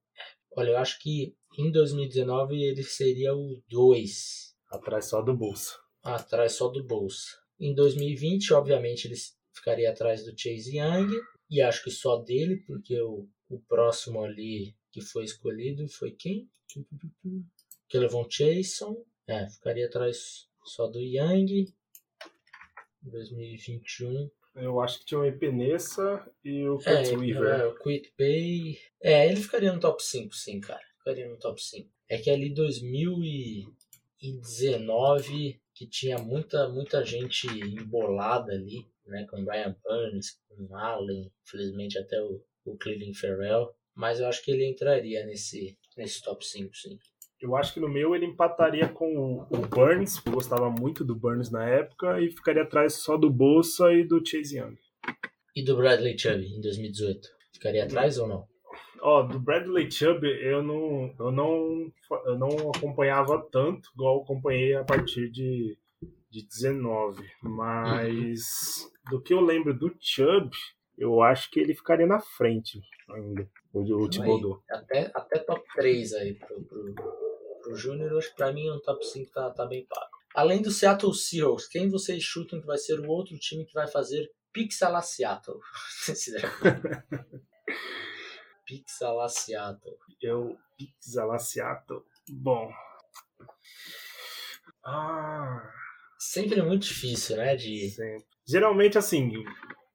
Olha, eu acho que em 2019 ele seria o 2. Atrás só do Bolsa. Atrás só do Bolsa. Em 2020, obviamente, ele ficaria atrás do Chase Young. E acho que só dele, porque o, o próximo ali que foi escolhido foi quem? Que levou um Jason. É, ficaria atrás só do Young. 2021 eu acho que tinha o Epenesa e o Kurt é, Weaver. É, o Quit Bay. É, ele ficaria no top 5, sim, cara. Ficaria no top 5. É que ali 2019 que tinha muita, muita gente embolada ali, né? Com Brian Burns, com Allen, infelizmente até o, o Cleveland Farrell. Mas eu acho que ele entraria nesse, nesse top 5, sim. Eu acho que no meu ele empataria com o Burns, eu gostava muito do Burns na época, e ficaria atrás só do Bolsa e do Chase Young. E do Bradley Chubb em 2018? Ficaria atrás ou não? Ó, oh, do Bradley Chubb eu não, eu não, eu não acompanhava tanto, igual acompanhei a partir de, de 19. Mas uhum. do que eu lembro do Chubb, eu acho que ele ficaria na frente ainda, o, o Thibodeau. Até, até top 3 aí pro, pro, pro Júnior, que pra mim o top 5 tá, tá bem pago. Além do Seattle Seahawks, quem vocês chutam que vai ser o outro time que vai fazer Pixela Seattle? [LAUGHS] [LAUGHS] Pixela Seattle. Eu, Pixela Seattle. Bom. Ah. Sempre muito difícil, né? De... Sempre. Geralmente, assim,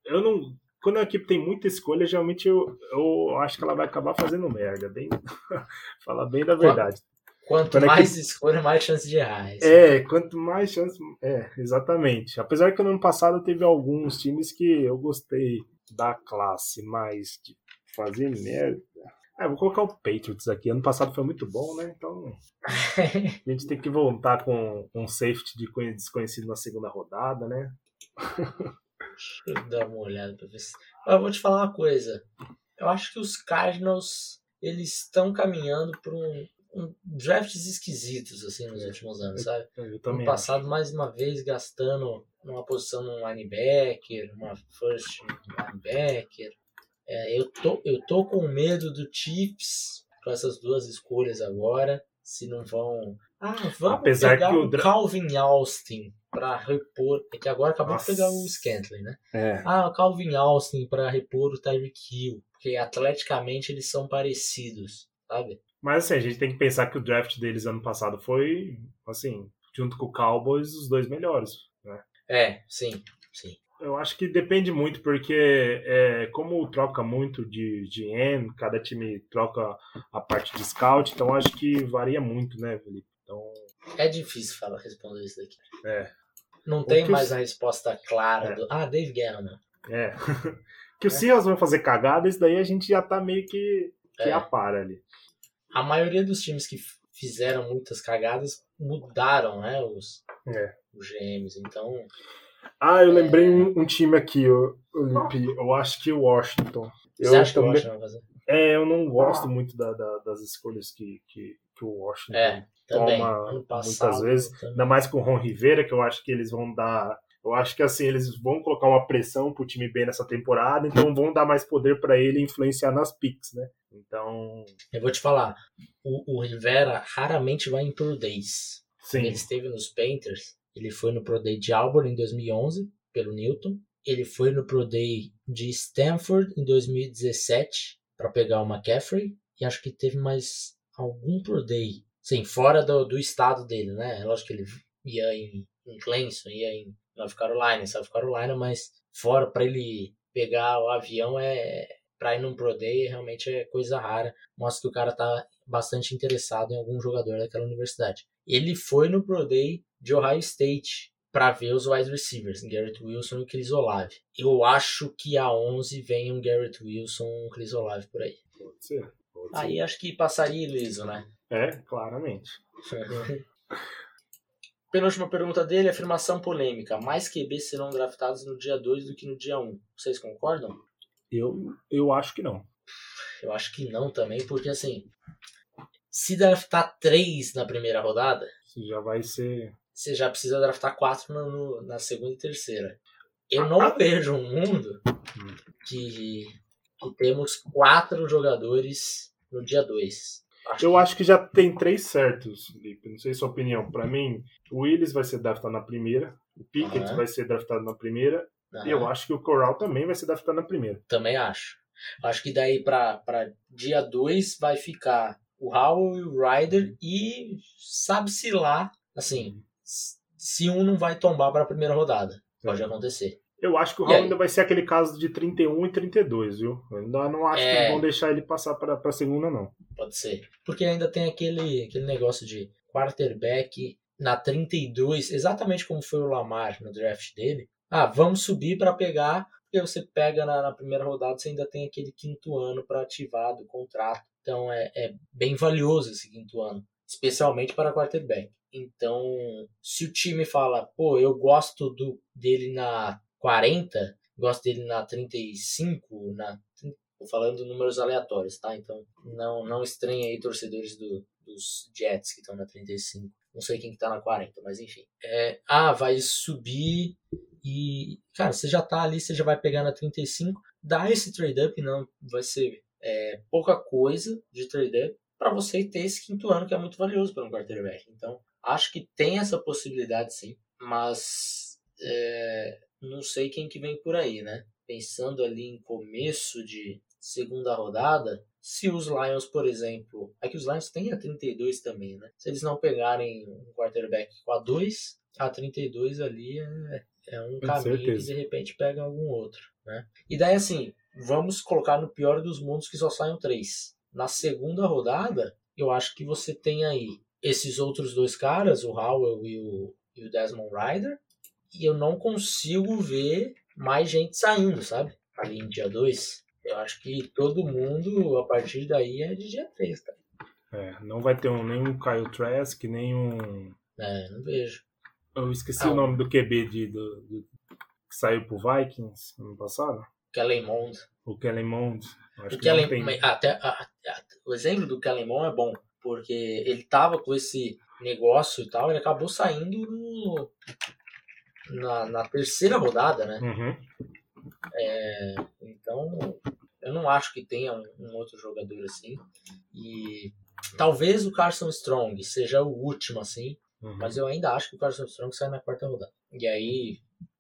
eu não quando a equipe tem muita escolha, geralmente eu, eu acho que ela vai acabar fazendo merda. Bem, [LAUGHS] falar bem da verdade. Quanto quando mais equipe... escolha, mais chance de errar. É, quanto mais chance. É, exatamente. Apesar que no ano passado teve alguns times que eu gostei da classe, mas de fazer merda. É, vou colocar o Patriots aqui. Ano passado foi muito bom, né? Então [LAUGHS] a gente tem que voltar com um safety de desconhecido na segunda rodada, né? Deixa eu dar uma olhada pra ver se. eu vou te falar uma coisa. Eu acho que os Cardinals eles estão caminhando por um, um, drafts esquisitos assim nos últimos anos, sabe? Eu, eu no passado, acho. mais uma vez, gastando numa posição no linebacker, uma first linebacker. É, eu, tô, eu tô com medo do Chiefs com essas duas escolhas agora. Se não vão. Ah, vamos Apesar pegar que o, o Calvin Austin para repor. É que agora acabou Nossa. de pegar o Scantling, né? É. Ah, o Calvin Austin para repor o Tyreek Hill. Porque atleticamente eles são parecidos, sabe? Mas assim, a gente tem que pensar que o draft deles ano passado foi, assim, junto com o Cowboys, os dois melhores, né? É, sim, sim. Eu acho que depende muito, porque é, como troca muito de GM, cada time troca a parte de scout, então acho que varia muito, né, Felipe? Então... É difícil falar, responder isso daqui. É. Não tem mais a resposta clara é. do. Ah, Dave Gettleman. É. [LAUGHS] que o é. Seahawks vão fazer cagada, isso daí a gente já tá meio que, que é. apara ali. A maioria dos times que fizeram muitas cagadas mudaram, né? Os, é. os GMs. Então. Ah, eu lembrei um, um, time aqui, o Lipe. Eu acho que o Washington. Você eu acha também... que o Washington vai fazer? É, eu não gosto muito da, da, das escolhas que, que, que, o Washington é, também. toma passado, muitas vezes. Também. Ainda mais com o Ron Rivera, que eu acho que eles vão dar. Eu acho que assim, eles vão colocar uma pressão pro time bem nessa temporada, então vão dar mais poder para ele influenciar nas picks, né? Então. Eu vou te falar, o, o Rivera raramente vai em Pro Days. Sim. Ele esteve nos Panthers, ele foi no Pro Day de Auburn em 2011, pelo Newton. Ele foi no Pro Day de Stanford em 2017 para pegar o McCaffrey. E acho que teve mais algum Pro Day. Sim, fora do, do estado dele, né? Lógico que ele ia em, em Clemson, ia em North Carolina, em South Carolina, mas fora para ele pegar o avião é para ir num Pro Day realmente é coisa rara. Mostra que o cara tá bastante interessado em algum jogador daquela universidade. Ele foi no Pro Day de Ohio State para ver os wide receivers, Garrett Wilson e Chris Olave. Eu acho que a 11 vem um Garrett Wilson e um Chris Olave por aí. Pode ser. Pode aí ser. acho que passaria ileso, né? É, claramente. [LAUGHS] Penúltima pergunta dele, afirmação polêmica. Mais QBs serão draftados no dia 2 do que no dia 1. Vocês concordam? Eu, eu acho que não. Eu acho que não também, porque assim, se draftar 3 na primeira rodada, você já vai ser. Você já precisa draftar 4 no, no, na segunda e terceira. Eu não ah, vejo um mundo hum. que, que temos quatro jogadores no dia 2. Acho eu que... acho que já tem três certos, Felipe. Não sei sua opinião. Para mim, o Willis vai ser draftado na primeira, o Pickett uhum. vai ser draftado na primeira, uhum. e eu acho que o Corral também vai ser draftado na primeira. Também acho. Acho que daí para dia 2 vai ficar o Howell e o Ryder e sabe-se lá, assim, se um não vai tombar para a primeira rodada. Pode acontecer. Eu acho que o Howell ainda vai ser aquele caso de 31 e 32, viu? Eu ainda não acho é... que vão deixar ele passar para a segunda, não. Pode ser. Porque ainda tem aquele, aquele negócio de quarterback na 32, exatamente como foi o Lamar no draft dele. Ah, vamos subir para pegar, porque você pega na, na, primeira rodada, você ainda tem aquele quinto ano para ativar do contrato. Então é, é bem valioso esse quinto ano, especialmente para quarterback. Então, se o time fala, pô, eu gosto do, dele na 40, gosto dele na 35, na falando números aleatórios, tá? Então não, não estranhe aí torcedores do, dos Jets que estão na 35. Não sei quem que tá na 40, mas enfim. É, ah, vai subir e. Cara, você já tá ali, você já vai pegar na 35. Dá esse trade-up, não vai ser é, pouca coisa de trade-up para você ter esse quinto ano que é muito valioso para um quarterback. Então, acho que tem essa possibilidade sim, mas é, não sei quem que vem por aí, né? Pensando ali em começo de segunda rodada, se os Lions, por exemplo, é que os Lions têm a 32 também, né? Se eles não pegarem um quarterback com a 2, a 32 ali é, é um com caminho certeza. que de repente pega algum outro, né? E daí assim, vamos colocar no pior dos mundos que só saiam três. Na segunda rodada, eu acho que você tem aí esses outros dois caras, o Howell e o, e o Desmond Ryder, e eu não consigo ver mais gente saindo, sabe? Ali em dia 2. Eu acho que todo mundo, a partir daí, é de dia 3, cara. É, não vai ter um, nem um Kyle Trask, nem um. É, não vejo. Eu esqueci ah, o nome do QB de, do, do, que saiu pro Vikings ano passado. Kellen Mond. O Kellen Mond. o, Kellen, tem... até, a, a, o exemplo do Kellen Mond é bom, porque ele tava com esse negócio e tal, ele acabou saindo no, na, na terceira rodada, né? Uhum. É, então, eu não acho que tenha um, um, outro jogador assim. E talvez o Carson Strong seja o último assim, uhum. mas eu ainda acho que o Carson Strong sai na quarta rodada. E aí,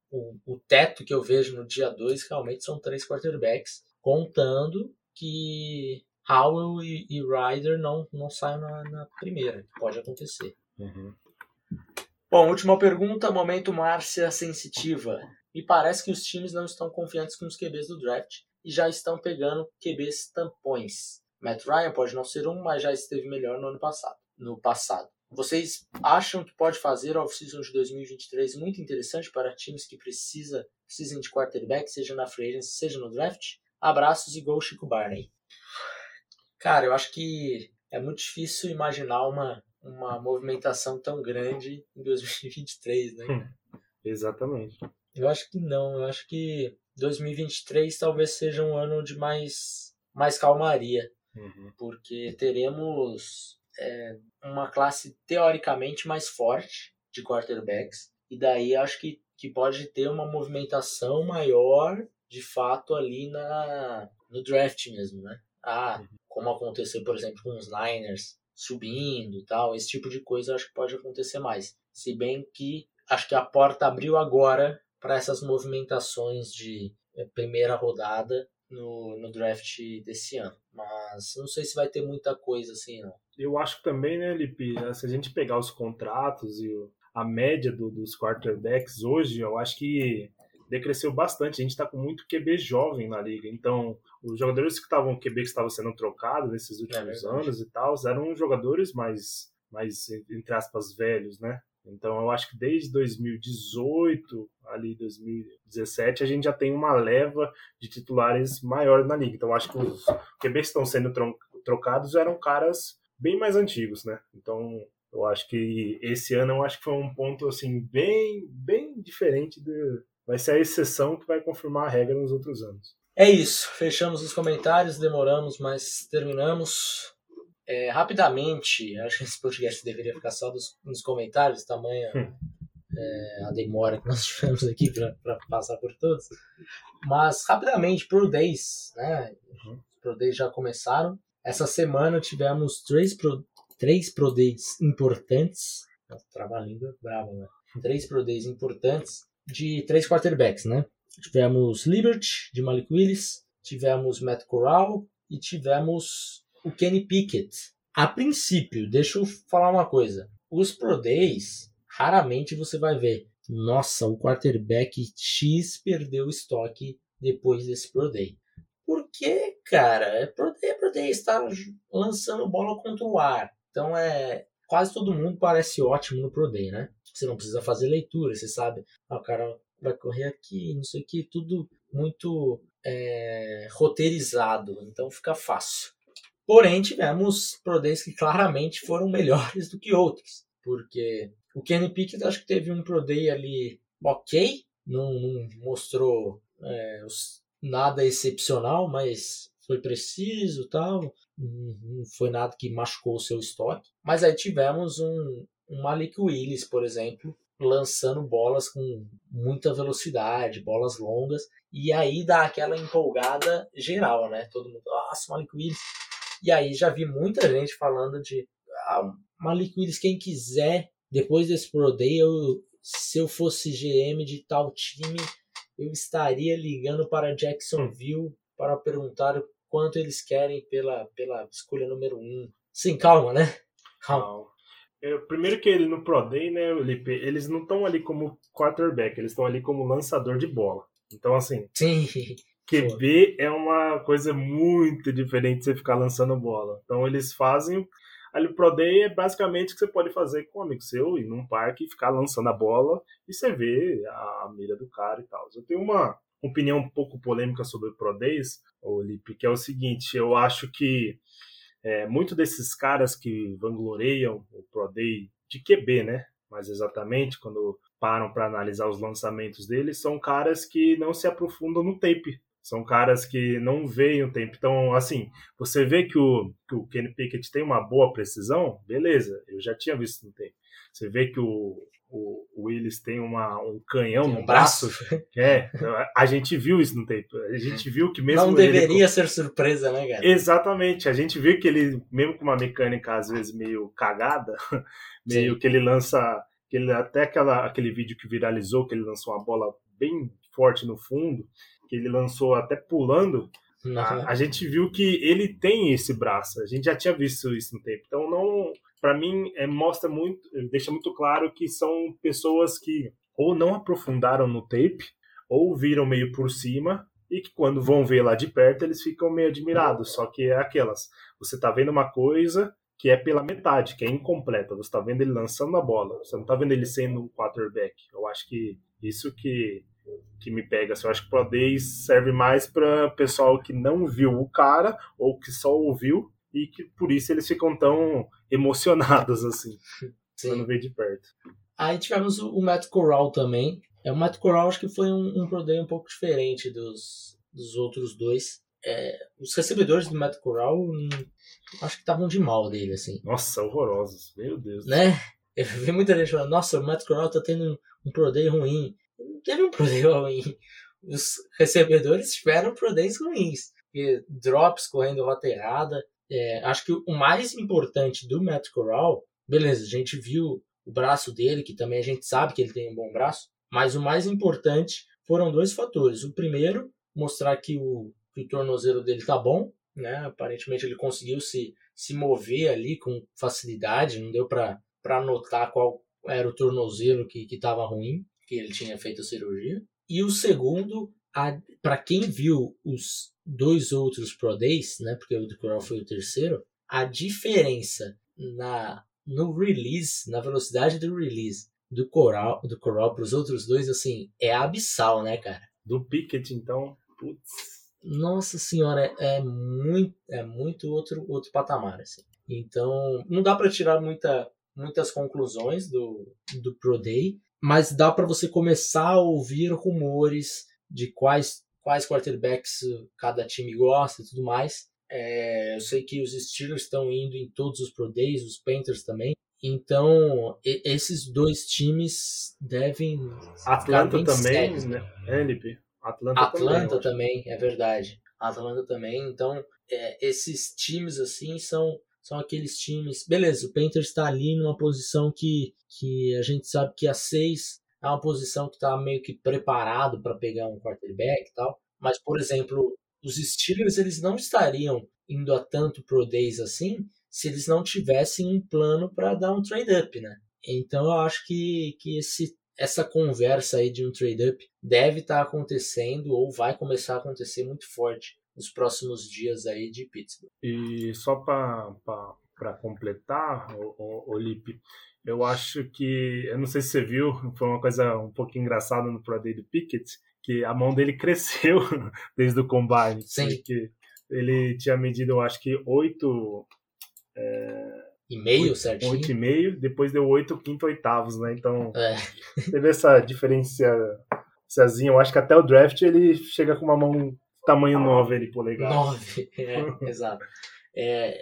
o, o teto que eu vejo no dia 2 realmente são três quarterbacks, contando que Howell e, e Ryder não, não saiam na, na primeira, pode acontecer. Uhum. Bom, última pergunta, momento Márcia Sensitiva. me parece que os times não estão confiantes com os QBs do draft e já estão pegando QBs tampões. Matt Ryan pode não ser um, mas já esteve melhor no ano passado. No passado. Vocês acham que pode fazer a off-season de 2023 muito interessante para times que precisa, precisem de quarterback, seja na free agency, seja no draft? Abraços e gol Chico Barney. Cara, eu acho que é muito difícil imaginar uma, uma movimentação tão grande em 2023, né? Hum, [LAUGHS] exatamente. Eu acho que não. Eu acho que 2023 talvez seja um ano de mais, mais calmaria. Uhum. Porque teremos é, uma classe teoricamente mais forte de quarterbacks. E daí acho que, que pode ter uma movimentação maior de fato ali na, no draft mesmo, né? Ah, uhum. como aconteceu, por exemplo, com os Niners subindo tal, esse tipo de coisa acho que pode acontecer mais. Se bem que acho que a porta abriu agora para essas movimentações de é, primeira rodada no, no draft desse ano. Mas não sei se vai ter muita coisa assim, não. Eu acho que também, né, Lipe, se a gente pegar os contratos e a média do, dos quarterbacks hoje, eu acho que decresceu bastante. A gente está com muito QB jovem na liga. Então, os jogadores que estavam QB que estavam sendo trocados nesses últimos é anos e tal, eram jogadores mais, mais entre aspas, velhos, né? Então eu acho que desde 2018, ali 2017, a gente já tem uma leva de titulares maior na liga. Então eu acho que os QBs que estão sendo trocados eram caras bem mais antigos, né? Então eu acho que esse ano eu acho que foi um ponto assim bem bem diferente do vai ser a exceção que vai confirmar a regra nos outros anos. É isso, fechamos os comentários, demoramos, mas terminamos. É, rapidamente, acho que esse podcast deveria ficar só dos, nos comentários, tamanho hum. é, a demora que nós tivemos aqui para passar por todos. Mas, rapidamente, Pro Days, né? Uhum. Pro Days já começaram. Essa semana tivemos três Pro, três pro Days importantes. Trava-língua brava, né? Três Pro Days importantes de três quarterbacks, né? Tivemos Liberty, de Malik Willis, tivemos Matt Corral e tivemos o Kenny Pickett. A princípio, deixa eu falar uma coisa. Os Pro Days, raramente você vai ver. Nossa, o quarterback X perdeu o estoque depois desse Pro Day. Porque, cara, é Pro Day, é Pro Day, está lançando bola contra o ar. Então é. Quase todo mundo parece ótimo no Pro Day, né? Você não precisa fazer leitura, você sabe. Ah, o cara vai correr aqui, não sei o que, tudo muito é, roteirizado. Então fica fácil. Porém, tivemos Pro Days que claramente foram melhores do que outros. Porque o Kenny Pickett acho que teve um Pro Day ali ok, não, não mostrou é, nada excepcional, mas foi preciso tal. Não foi nada que machucou o seu estoque. Mas aí tivemos um, um Malik Willis, por exemplo, lançando bolas com muita velocidade, bolas longas, e aí dá aquela empolgada geral, né? Todo mundo, nossa, Malik Willis. E aí já vi muita gente falando de ah, Malik Willis, quem quiser, depois desse Pro Day, eu, se eu fosse GM de tal time, eu estaria ligando para Jacksonville para perguntar quanto eles querem pela, pela escolha número 1. Um. Sim, calma, né? Calma. É, primeiro que ele no Pro Day, né, Lipe, eles não estão ali como quarterback, eles estão ali como lançador de bola. Então, assim, Sim. [LAUGHS] QB é uma coisa muito diferente de você ficar lançando bola. Então eles fazem. Ali o Pro Day é basicamente o que você pode fazer com um amigo seu, ir num parque e ficar lançando a bola e você vê a mira do cara e tal. Eu tenho uma opinião um pouco polêmica sobre o Pro Days, que é o seguinte: eu acho que é, muito desses caras que vangloreiam o Pro Day de QB, né? Mais exatamente, quando param para analisar os lançamentos deles, são caras que não se aprofundam no tape são caras que não veem o tempo. Então, assim, você vê que o, que o Kenny Pickett tem uma boa precisão, beleza, eu já tinha visto no tempo. Você vê que o, o, Willis tem uma, um canhão tem um no braço. braço. [LAUGHS] É, a gente viu isso no tempo. A gente viu que mesmo. Não deveria ele... ser surpresa, né, cara? Exatamente. A gente viu que ele, mesmo com uma mecânica às vezes meio cagada, [LAUGHS] meio Sim. que ele lança. Que ele, até aquela, aquele vídeo que viralizou, que ele lançou uma bola bem forte no fundo que ele lançou até pulando, a, a, gente viu que ele tem esse braço. A gente já tinha visto isso no tempo. Então, não, para mim, é, mostra muito, deixa muito claro que são pessoas que ou não aprofundaram no tape, ou viram meio por cima e que quando vão ver lá de perto eles ficam meio admirados. Só que é aquelas, você tá vendo uma coisa que é pela metade, que é incompleta. Você tá vendo ele lançando a bola, você não tá vendo ele sendo um quarterback. Eu acho que isso que que me pega. Assim, eu acho que o Pro Days serve mais para pessoal que não viu o cara ou que só ouviu e que por isso eles ficam tão emocionados assim, Sim. quando vê de perto. Aí tivemos o Matt Corral também. É, o Matt Corral acho que foi um, um Pro Day um pouco diferente dos, dos outros dois. É, os recebedores do Matt Corral hum, acho que estavam de mal dele, assim. Nossa, horrorosos. Meu Deus. Né? [LAUGHS] Eu vi muita gente falando, nossa, o Matt Corral tá tendo um, um Pro Day ruim teve um Pro Day ruim. Os recebedores tiveram Pro Days ruins. drops correndo rota errada. É, acho que o mais importante do Matt Corral, beleza, a gente viu o braço dele, que também a gente sabe que ele tem um bom braço, mas o mais importante foram dois fatores. O primeiro, mostrar que o, que o tornozelo dele tá bom, né? Aparentemente ele conseguiu se, se mover ali com facilidade, não deu para notar qual era o tornozelo que estava ruim que ele tinha feito a cirurgia. E o segundo, para quem viu os dois outros Pro Days, né, porque o do Coral foi o terceiro, a diferença na no release, na velocidade do release do Coral, do Coral para os outros dois, assim, é abissal, né, cara? Do Pickett, então, putz. Nossa senhora, é, é muito, é muito outro, outro patamar, assim. Então, não dá para tirar muita, muitas conclusões do, do Pro Day, mas dá para você começar a ouvir rumores de quais, quais quarterbacks cada time gosta e tudo mais. É, eu sei que os Steelers estão indo em todos os Pro Days, os Panthers também. Então, esses dois times devem. Atlanta também, né? NP. Atlanta, Atlanta também, também, é verdade. Atlanta também. Então, é, esses times assim são são aqueles times. Beleza, o Panthers está ali numa posição que, que a gente sabe que a 6 é uma posição que está meio que preparado para pegar um quarterback e tal. Mas, por exemplo, os Steelers eles não estariam indo a tanto pro days assim se eles não tivessem um plano para dar um trade up, né? Então eu acho que, que esse, essa conversa aí de um trade up deve estar tá acontecendo ou vai começar a acontecer muito forte nos próximos dias aí de Pittsburgh. E só para completar, o, o, o Lipe, eu acho que, eu não sei se você viu, foi uma coisa um pouco engraçada no Pro Day do Pickett, que a mão dele [LAUGHS] cresceu desde o combine. Sim. Porque ele tinha medido, eu acho que 8... É, e meio, certinho? 8 e meio, depois deu 8 quinto oitavos, né? Então, é. [LAUGHS] teve essa diferença eu acho que até o draft ele chega com uma mão tamanho 9 ali, polegar. 9, [LAUGHS] é, exato. É,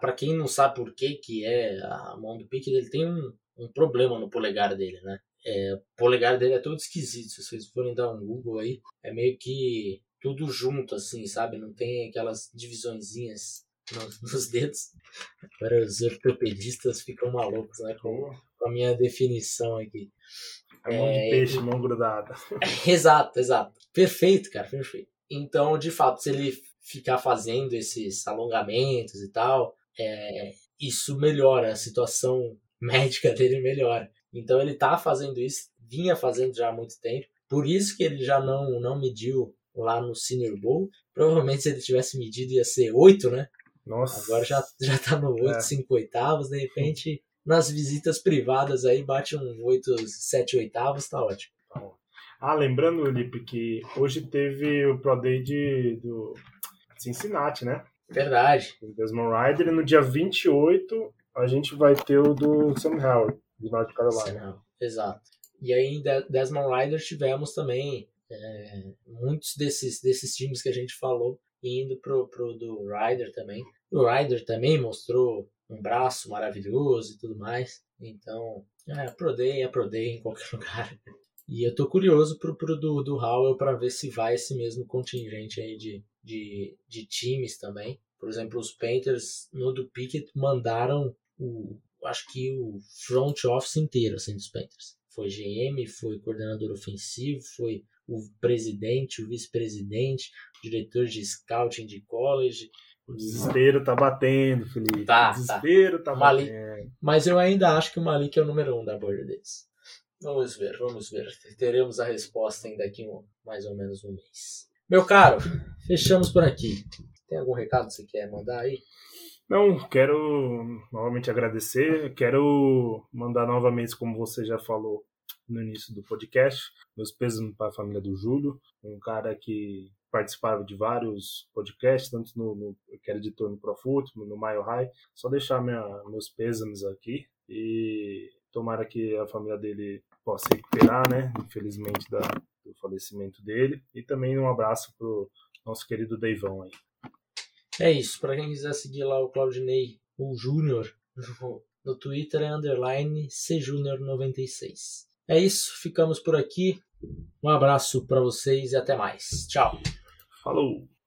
para quem não sabe por que, que é a mão do Pique, ele tem um, um problema no polegar dele, né? É, o polegar dele é todo esquisito. Se vocês forem dar um Google aí, é meio que tudo junto, assim, sabe? Não tem aquelas divisõezinhas nos, [LAUGHS] nos dedos. Agora os ortopedistas ficam malucos, né? Com, com a minha definição aqui. É mão de peixe, mão grudada. [LAUGHS] exato, exato. Perfeito, cara, perfeito. Então, de fato, se ele ficar fazendo esses alongamentos e tal, é, isso melhora, a situação [LAUGHS] médica dele melhora. Então ele tá fazendo isso, vinha fazendo já há muito tempo. Por isso que ele já não, não mediu lá no Senior Bowl. Provavelmente se ele tivesse medido ia ser 8, né? Nossa. Agora já, já tá no 8, é. 5 oitavos, de repente nas visitas privadas aí bate um 8, 7 oitavos, tá ótimo. Ah, lembrando, Lipe, que hoje teve o Pro Day de, do Cincinnati, né? Verdade. O Desmond Rider. E no dia 28 a gente vai ter o do Sam Howard, de North Carolina. Exato. E aí em Desmond Rider tivemos também é, muitos desses, desses times que a gente falou indo pro, pro do Ryder também. O Ryder também mostrou um braço maravilhoso e tudo mais. Então, é, Pro Day é Pro Day em qualquer [LAUGHS] lugar. E eu tô curioso pro, pro do, do Howell para ver se vai esse mesmo contingente aí de, de, de times também. Por exemplo, os Panthers no do Pickett mandaram o, acho que o front office inteiro assim, dos Panthers. Foi GM, foi coordenador ofensivo, foi o presidente, o vice-presidente, diretor de scouting de college. O desespero tá batendo, Felipe. Tá, o desespero tá, tá batendo. Mas eu ainda acho que o Malik é o número um da borda deles. Vamos ver, vamos ver. Teremos a resposta ainda daqui um, mais ou menos um mês. Meu caro, fechamos por aqui. Tem algum recado que você quer mandar aí? Não, quero novamente agradecer. Quero mandar novamente, como você já falou no início do podcast, meus pesos para a família do Júlio, um cara que participava de vários podcasts, tanto no, no que era editor no Profut, no Mile High. Só deixar minha, meus pêsames aqui e tomara que a família dele possa recuperar, né? Infelizmente da, do falecimento dele. E também um abraço pro nosso querido Deivão aí. É isso. Para quem quiser seguir lá o Claudinei, o Júnior, no Twitter é underline cjunior96. É isso. Ficamos por aqui. Um abraço para vocês e até mais. Tchau. Falou!